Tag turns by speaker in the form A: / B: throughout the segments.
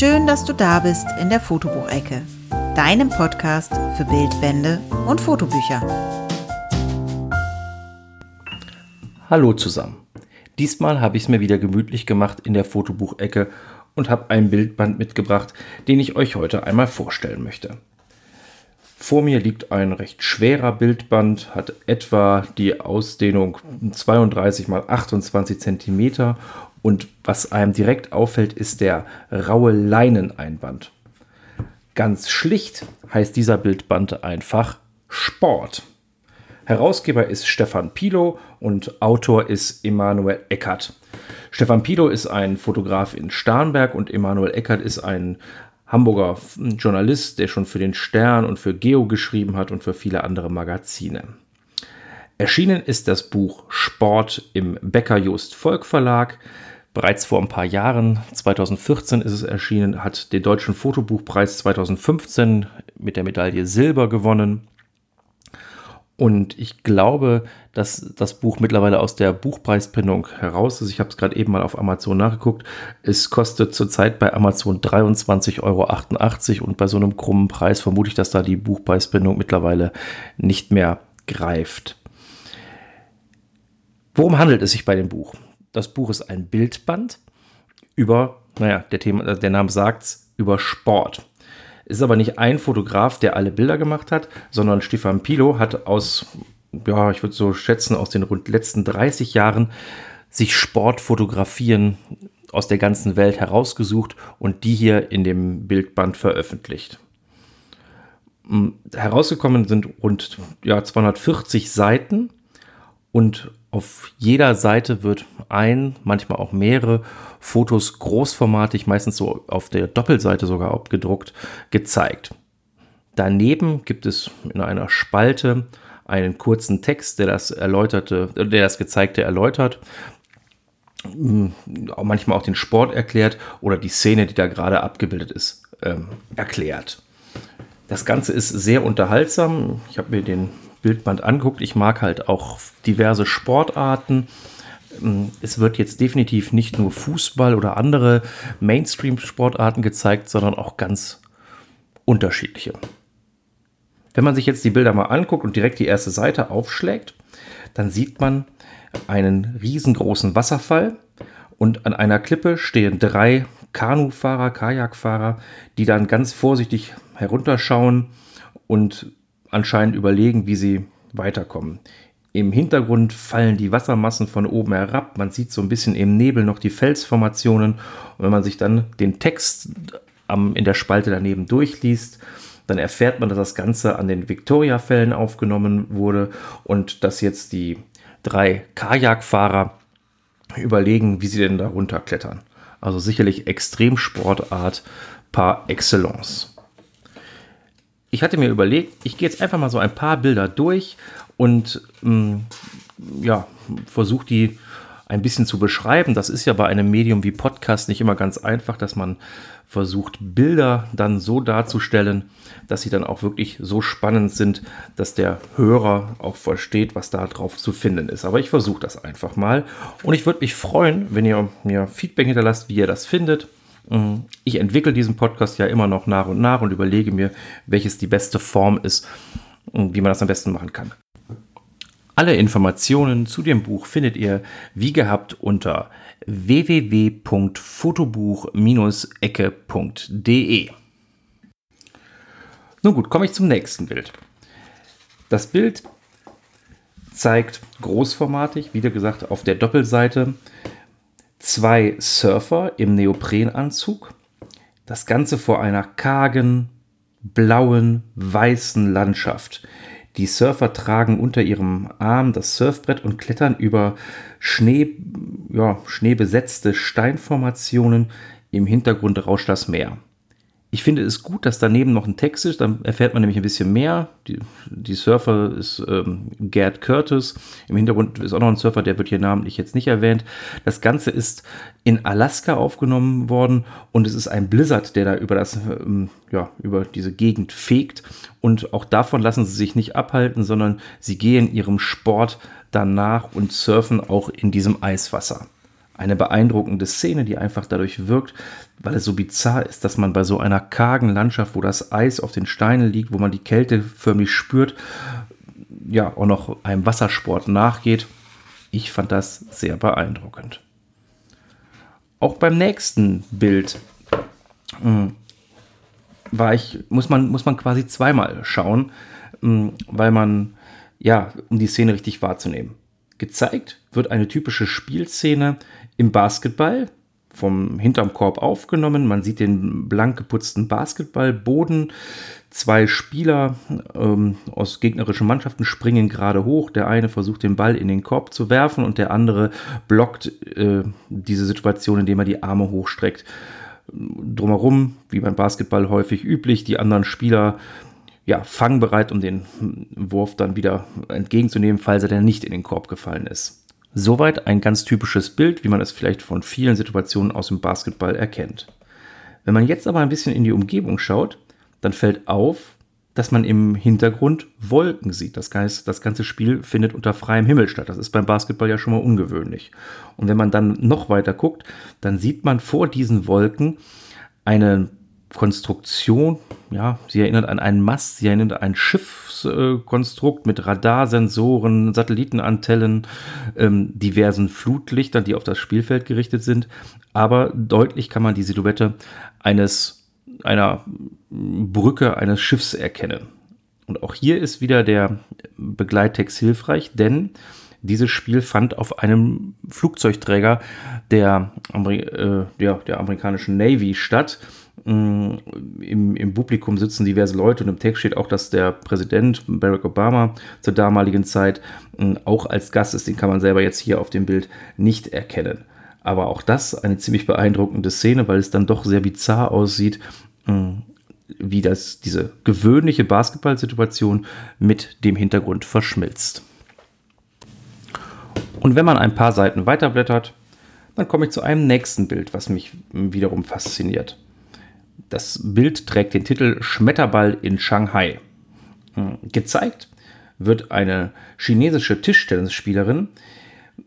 A: Schön, dass du da bist in der Fotobuchecke, deinem Podcast für Bildbände und Fotobücher.
B: Hallo zusammen. Diesmal habe ich es mir wieder gemütlich gemacht in der Fotobuchecke und habe einen Bildband mitgebracht, den ich euch heute einmal vorstellen möchte. Vor mir liegt ein recht schwerer Bildband, hat etwa die Ausdehnung 32 x 28 cm und was einem direkt auffällt, ist der raue Leineneinband. Ganz schlicht heißt dieser Bildband einfach Sport. Herausgeber ist Stefan Pilo und Autor ist Emanuel Eckert. Stefan Pilo ist ein Fotograf in Starnberg und Emanuel Eckert ist ein Hamburger Journalist, der schon für den Stern und für Geo geschrieben hat und für viele andere Magazine. Erschienen ist das Buch Sport im Becker Just Volk Verlag. Bereits vor ein paar Jahren, 2014 ist es erschienen, hat den Deutschen Fotobuchpreis 2015 mit der Medaille Silber gewonnen. Und ich glaube, dass das Buch mittlerweile aus der Buchpreisbindung heraus ist. Ich habe es gerade eben mal auf Amazon nachgeguckt. Es kostet zurzeit bei Amazon 23,88 Euro und bei so einem krummen Preis vermute ich, dass da die Buchpreisbindung mittlerweile nicht mehr greift. Worum handelt es sich bei dem Buch? Das Buch ist ein Bildband über, naja, der, Thema, der Name sagt es, über Sport ist aber nicht ein Fotograf, der alle Bilder gemacht hat, sondern Stefan Pilo hat aus, ja, ich würde so schätzen, aus den rund letzten 30 Jahren sich Sportfotografien aus der ganzen Welt herausgesucht und die hier in dem Bildband veröffentlicht. Hm, herausgekommen sind rund ja, 240 Seiten und auf jeder Seite wird ein, manchmal auch mehrere Fotos großformatig, meistens so auf der Doppelseite sogar abgedruckt, gezeigt. Daneben gibt es in einer Spalte einen kurzen Text, der das erläuterte, der das gezeigte erläutert, manchmal auch den Sport erklärt oder die Szene, die da gerade abgebildet ist, ähm, erklärt. Das Ganze ist sehr unterhaltsam. Ich habe mir den Bildband anguckt. Ich mag halt auch diverse Sportarten. Ähm, es wird jetzt definitiv nicht nur Fußball oder andere Mainstream-Sportarten gezeigt, sondern auch ganz unterschiedliche. Wenn man sich jetzt die Bilder mal anguckt und direkt die erste Seite aufschlägt, dann sieht man einen riesengroßen Wasserfall und an einer Klippe stehen drei Kanufahrer, Kajakfahrer, die dann ganz vorsichtig herunterschauen und anscheinend überlegen, wie sie weiterkommen. Im Hintergrund fallen die Wassermassen von oben herab. Man sieht so ein bisschen im Nebel noch die Felsformationen. Und wenn man sich dann den Text am, in der Spalte daneben durchliest, dann erfährt man, dass das Ganze an den Victoria-Fällen aufgenommen wurde und dass jetzt die drei Kajakfahrer überlegen, wie sie denn da runterklettern. Also sicherlich Extremsportart par excellence ich hatte mir überlegt, ich gehe jetzt einfach mal so ein paar Bilder durch und ähm, ja, versuche die ein bisschen zu beschreiben. Das ist ja bei einem Medium wie Podcast nicht immer ganz einfach, dass man versucht, Bilder dann so darzustellen, dass sie dann auch wirklich so spannend sind, dass der Hörer auch versteht, was da drauf zu finden ist. Aber ich versuche das einfach mal. Und ich würde mich freuen, wenn ihr mir Feedback hinterlasst, wie ihr das findet. Mhm. Ich entwickle diesen Podcast ja immer noch nach und nach und überlege mir, welches die beste Form ist und wie man das am besten machen kann. Alle Informationen zu dem Buch findet ihr wie gehabt unter www.fotobuch-ecke.de. Nun gut, komme ich zum nächsten Bild. Das Bild zeigt großformatig, wie gesagt, auf der Doppelseite zwei Surfer im Neoprenanzug. Das Ganze vor einer kargen, blauen, weißen Landschaft. Die Surfer tragen unter ihrem Arm das Surfbrett und klettern über Schnee, ja, schneebesetzte Steinformationen. Im Hintergrund rauscht das Meer. Ich finde es gut, dass daneben noch ein Text ist, dann erfährt man nämlich ein bisschen mehr. Die, die Surfer ist ähm, Gerd Curtis. Im Hintergrund ist auch noch ein Surfer, der wird hier namentlich jetzt nicht erwähnt. Das Ganze ist in Alaska aufgenommen worden und es ist ein Blizzard, der da über das, ähm, ja, über diese Gegend fegt. Und auch davon lassen sie sich nicht abhalten, sondern sie gehen ihrem Sport danach und surfen auch in diesem Eiswasser. Eine beeindruckende Szene, die einfach dadurch wirkt, weil es so bizarr ist, dass man bei so einer kargen Landschaft, wo das Eis auf den Steinen liegt, wo man die Kälte förmlich spürt, ja, auch noch einem Wassersport nachgeht. Ich fand das sehr beeindruckend. Auch beim nächsten Bild hm, war ich, muss man, muss man quasi zweimal schauen, hm, weil man, ja, um die Szene richtig wahrzunehmen. Gezeigt wird eine typische Spielszene im Basketball, vom hinterm Korb aufgenommen. Man sieht den blank geputzten Basketballboden. Zwei Spieler ähm, aus gegnerischen Mannschaften springen gerade hoch. Der eine versucht den Ball in den Korb zu werfen und der andere blockt äh, diese Situation, indem er die Arme hochstreckt. Drumherum, wie beim Basketball häufig üblich, die anderen Spieler ja, fangbereit, um den Wurf dann wieder entgegenzunehmen, falls er denn nicht in den Korb gefallen ist. Soweit ein ganz typisches Bild, wie man es vielleicht von vielen Situationen aus dem Basketball erkennt. Wenn man jetzt aber ein bisschen in die Umgebung schaut, dann fällt auf, dass man im Hintergrund Wolken sieht. Das heißt, das ganze Spiel findet unter freiem Himmel statt. Das ist beim Basketball ja schon mal ungewöhnlich. Und wenn man dann noch weiter guckt, dann sieht man vor diesen Wolken eine Konstruktion, ja, sie erinnert an einen Mast, sie erinnert an ein Schiffskonstrukt mit Radarsensoren, Satellitenantellen, ähm, diversen Flutlichtern, die auf das Spielfeld gerichtet sind. Aber deutlich kann man die Silhouette eines, einer Brücke eines Schiffs erkennen. Und auch hier ist wieder der Begleittext hilfreich, denn dieses Spiel fand auf einem Flugzeugträger der, äh, der, der amerikanischen Navy statt Im, Im, Publikum sitzen diverse Leute und im Text steht auch, dass der Präsident Barack Obama zur damaligen Zeit mm, auch als Gast ist. Den kann man selber jetzt hier auf dem Bild nicht erkennen. Aber auch das eine ziemlich beeindruckende Szene, weil es dann doch sehr bizarr aussieht, mm, wie das, diese gewöhnliche Basketballsituation mit dem Hintergrund verschmilzt. Und wenn man ein paar Seiten weiterblättert, dann komme ich zu einem nächsten Bild, was mich wiederum fasziniert. Das Bild trägt den Titel Schmetterball in Shanghai. Hm, gezeigt wird eine chinesische Tischtennisspielerin,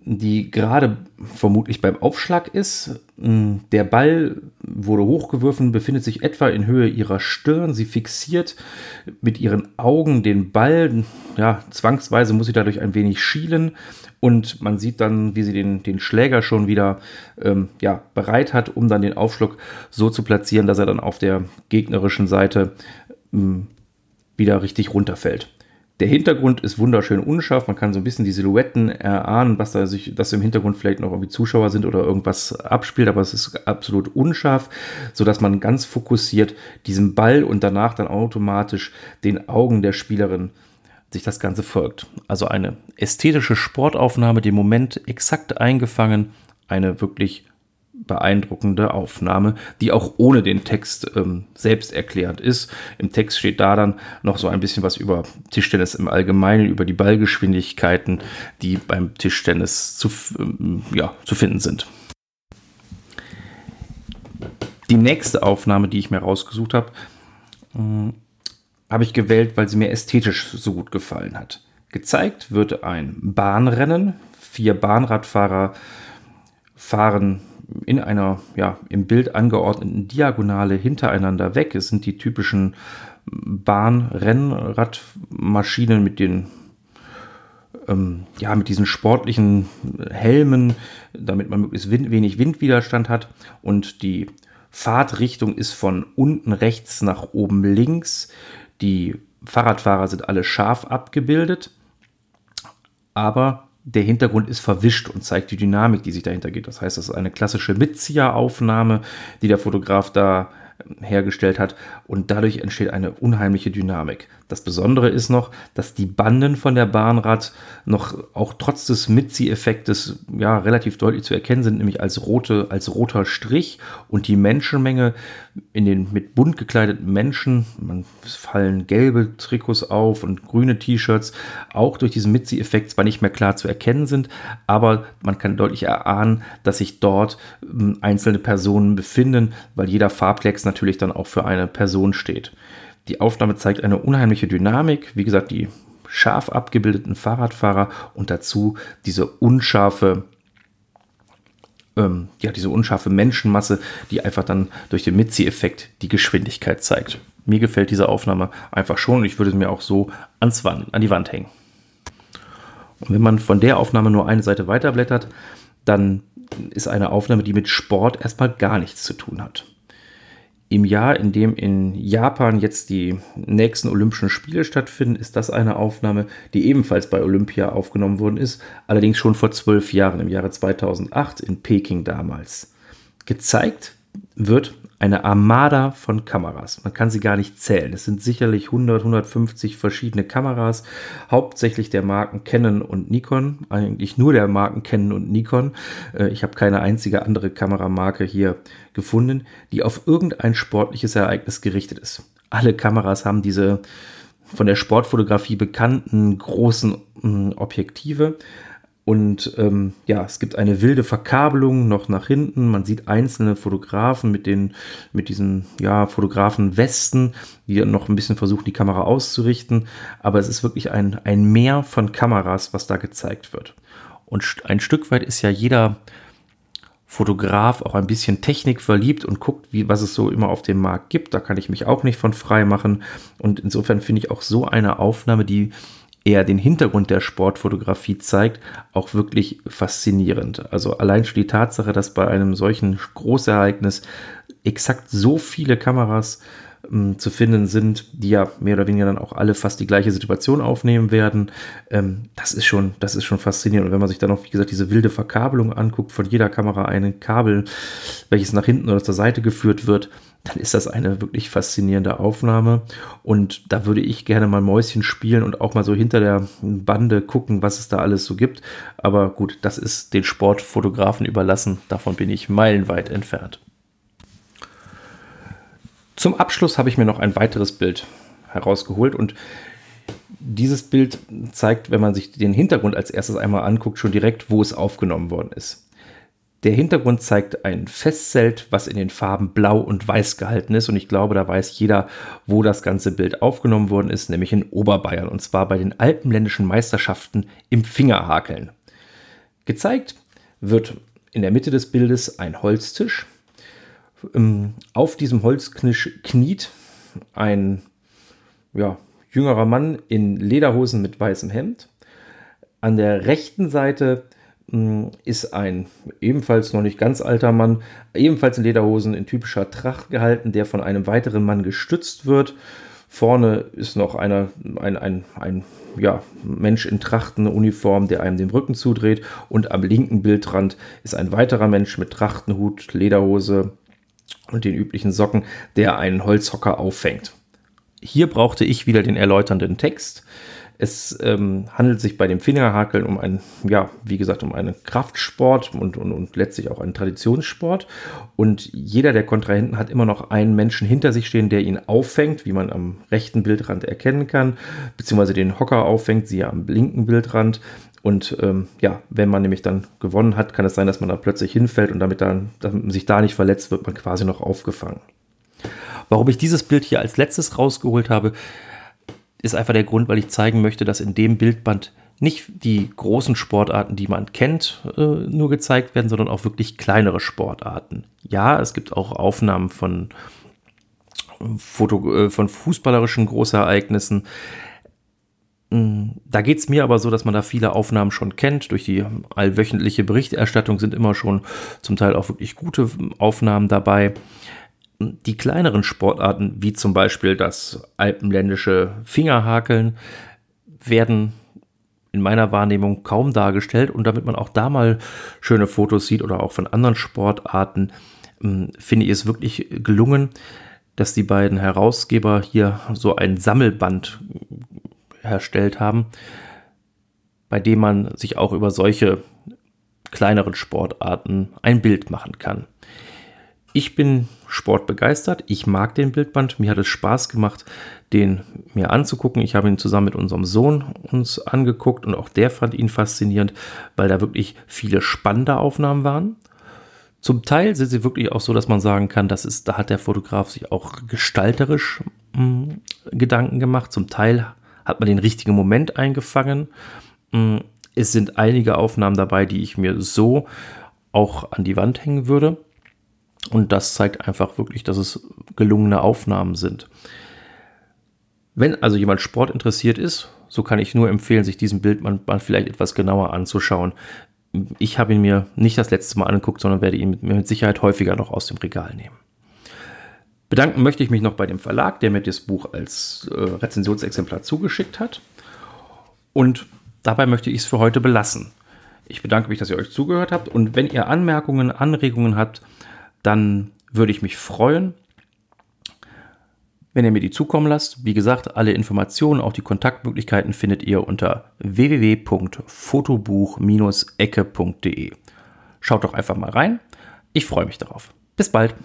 B: die gerade vermutlich beim Aufschlag ist. Hm, der Ball wurde hochgeworfen, befindet sich etwa in Höhe ihrer Stirn. Sie fixiert mit ihren Augen den Ball. Ja, zwangsweise muss sie dadurch ein wenig schielen. Und man sieht dann, wie sie den, den Schläger schon wieder ähm, ja, bereit hat, um dann den Aufschlag so zu platzieren, dass er dann auf der gegnerischen Seite ähm, wieder richtig runterfällt. Der Hintergrund ist wunderschön unscharf. Man kann so ein bisschen die Silhouetten erahnen, was da sich, dass im Hintergrund vielleicht noch irgendwie Zuschauer sind oder irgendwas abspielt, aber es ist absolut unscharf, sodass man ganz fokussiert diesen Ball und danach dann automatisch den Augen der Spielerin sich das Ganze folgt. Also eine ästhetische Sportaufnahme, den Moment exakt eingefangen, eine wirklich beeindruckende Aufnahme, die auch ohne den Text ähm, selbst erklärend ist. Im Text steht da dann noch so ein bisschen was über Tischtennis im Allgemeinen, über die Ballgeschwindigkeiten, die beim Tischtennis zu, ähm, ja, zu finden sind. Die nächste Aufnahme, die ich mir rausgesucht habe, ähm, habe ich gewählt, weil sie mir ästhetisch so gut gefallen hat. Gezeigt wird ein Bahnrennen. Vier Bahnradfahrer fahren in einer ja, im Bild angeordneten Diagonale hintereinander weg. Es sind die typischen Bahnrennradmaschinen mit den ähm, ja, mit diesen sportlichen Helmen, damit man möglichst wind, wenig Windwiderstand hat. Und die Fahrtrichtung ist von unten rechts nach oben links. Die Fahrradfahrer sind alle scharf abgebildet, aber der Hintergrund ist verwischt und zeigt die Dynamik, die sich dahinter geht. Das heißt, das ist eine klassische Mitzieheraufnahme, die der Fotograf da hergestellt hat und dadurch entsteht eine unheimliche Dynamik. Das Besondere ist noch, dass die Banden von der Bahnrad noch auch trotz des Mitzieheffektes ja relativ deutlich zu erkennen sind, nämlich als rote als roter Strich und die Menschenmenge in den mit bunt gekleideten Menschen, man fallen gelbe Trikots auf und grüne T-Shirts, auch durch diesen Mitzieheffekt zwar nicht mehr klar zu erkennen sind, aber man kann deutlich erahnen, dass sich dort ähm, einzelne Personen befinden, weil jeder Farbklecks natürlich dann auch für eine Person steht. Die Aufnahme zeigt eine unheimliche Dynamik, wie gesagt, die scharf abgebildeten Fahrradfahrer und dazu diese unscharfe ähm, ja, diese unscharfe Menschenmasse, die einfach dann durch den Mitzieheffekt die Geschwindigkeit zeigt. Mir gefällt diese Aufnahme einfach schon und ich würde mir auch so ans Wand, an die Wand hängen. Und wenn man von der Aufnahme nur eine Seite weiterblättert, dann ist eine Aufnahme, die mit Sport erstmal gar nichts zu tun hat. Im Jahr, in dem in Japan jetzt die nächsten Olympischen Spiele stattfinden, ist das eine Aufnahme, die ebenfalls bei Olympia aufgenommen worden ist, allerdings schon vor zwölf Jahren, im Jahre 2008 in Peking damals. Gezeigt wird eine Armada von Kameras. Man kann sie gar nicht zählen. Es sind sicherlich 100, 150 verschiedene Kameras, hauptsächlich der Marken Canon und Nikon, eigentlich nur der Marken Canon und Nikon. Äh, ich habe keine einzige andere Kameramarke hier gefunden, die auf irgendein sportliches Ereignis gerichtet ist. Alle Kameras haben diese von der Sportfotografie bekannten großen mm, Objektive, und ähm, ja, es gibt eine wilde Verkabelung noch nach hinten. Man sieht einzelne Fotografen mit den, mit diesen, ja, Fotografen-Westen, die noch ein bisschen versuchen, die Kamera auszurichten. Aber es ist wirklich ein, ein Meer von Kameras, was da gezeigt wird. Und ein Stück weit ist ja jeder Fotograf auch ein bisschen Technik verliebt und guckt, wie, was es so immer auf dem Markt gibt. Da kann ich mich auch nicht von frei machen. Und insofern finde ich auch so eine Aufnahme, die eher den Hintergrund der Sportfotografie zeigt, auch wirklich faszinierend. Also allein schon die Tatsache, dass bei einem solchen Großereignis exakt so viele Kameras ähm, zu finden sind, die ja mehr oder weniger dann auch alle fast die gleiche Situation aufnehmen werden. Ähm, das ist schon, das ist schon faszinierend. Und wenn man sich dann noch, wie gesagt, diese wilde Verkabelung anguckt, von jeder Kamera ein Kabel, welches nach hinten oder zur Seite geführt wird, dann ist das eine wirklich faszinierende Aufnahme. Und da würde ich gerne mal Mäuschen spielen und auch mal so hinter der Bande gucken, was es da alles so gibt. Aber gut, das ist den Sportfotografen überlassen. Davon bin ich meilenweit entfernt. Zum Abschluss habe ich mir noch ein weiteres Bild herausgeholt und dieses Bild zeigt, wenn man sich den Hintergrund als erstes einmal anguckt, schon direkt, wo es aufgenommen worden ist. Der Hintergrund zeigt ein Festzelt, was in den Farben Blau und Weiß gehalten ist. Und ich glaube, da weiß jeder, wo das ganze Bild aufgenommen worden ist, nämlich in Oberbayern. Und zwar bei den Alpenländischen Meisterschaften im Fingerhakeln. Gezeigt wird in der Mitte des Bildes ein Holztisch. Ähm, auf diesem Holzknisch kniet ein ja, jüngerer Mann in Lederhosen mit weißem Hemd. An der rechten Seite hm, ist ein ebenfalls noch nicht ganz alter Mann, ebenfalls in Lederhosen in typischer Tracht gehalten, der von einem weiteren Mann gestützt wird. Vorne ist noch einer, ein, ein, ein ja, Mensch in Trachtenuniform, der einem den Rücken zudreht. Und am linken Bildrand ist ein weiterer Mensch mit Trachtenhut, Lederhose und den üblichen Socken, der einen Holzhocker auffängt. Hier brauchte ich wieder den erläuternden Text. Es ähm, handelt sich bei dem Fingerhakeln um einen, ja, wie gesagt, um einen Kraftsport und, und, und letztlich auch einen Traditionssport. Und jeder der Kontrahenten hat immer noch einen Menschen hinter sich stehen, der ihn auffängt, wie man am rechten Bildrand erkennen kann, beziehungsweise den Hocker auffängt, siehe am linken Bildrand. Und ähm, ja, wenn man nämlich dann gewonnen hat, kann es sein, dass man da plötzlich hinfällt und damit, dann, damit man sich da nicht verletzt, wird man quasi noch aufgefangen. Warum ich dieses Bild hier als letztes rausgeholt habe, ist einfach der Grund, weil ich zeigen möchte, dass in dem Bildband nicht die großen Sportarten, die man kennt, äh, nur gezeigt werden, sondern auch wirklich kleinere Sportarten. Ja, es gibt auch Aufnahmen von, Foto, äh, von fußballerischen Großereignissen. Mm, da geht es mir aber so, dass man da viele Aufnahmen schon kennt. Durch die allwöchentliche Berichterstattung sind immer schon zum Teil auch wirklich gute Aufnahmen dabei. Die kleineren Sportarten, wie zum Beispiel das alpenländische Fingerhakeln, werden in meiner Wahrnehmung kaum dargestellt. Und damit man auch da mal schöne Fotos sieht oder auch von anderen Sportarten, mm, finde ich es wirklich gelungen, dass die beiden Herausgeber hier so ein Sammelband erstellt haben, bei dem man sich auch über solche kleineren Sportarten ein Bild machen kann. Ich bin sportbegeistert, ich mag den Bildband, mir hat es Spaß gemacht, den mir anzugucken. Ich habe ihn zusammen mit unserem Sohn uns angeguckt und auch der fand ihn faszinierend, weil da wirklich viele spannende Aufnahmen waren. Zum Teil sind sie wirklich auch so, dass man sagen kann, das ist, da hat der Fotograf sich auch gestalterisch mh, hm, Gedanken gemacht. Zum Teil hat man den richtigen Moment eingefangen. Mm, es sind einige Aufnahmen dabei, die ich mir so auch an die Wand hängen würde. Und das zeigt einfach wirklich, dass es gelungene Aufnahmen sind. Wenn also jemand Sport interessiert ist, so kann ich nur empfehlen, sich diesen Bildband vielleicht etwas genauer anzuschauen. Ich habe ihn mir nicht das letzte Mal angeguckt, sondern werde ihn mit, mit Sicherheit häufiger noch aus dem Regal nehmen. Bedanken möchte ich mich noch bei dem Verlag, der mir das Buch als äh, Rezensionsexemplar zugeschickt hat. Und dabei möchte ich es für heute belassen. Ich bedanke mich, dass ihr euch zugehört habt. Und wenn ihr Anmerkungen, Anregungen habt, dann würde ich mich freuen, wenn ihr mir die zukommen lasst. Wie gesagt, alle Informationen, auch die Kontaktmöglichkeiten findet ihr unter www.fotobuch-ecke.de. Schaut doch einfach mal rein. Ich freue mich darauf. Bis bald.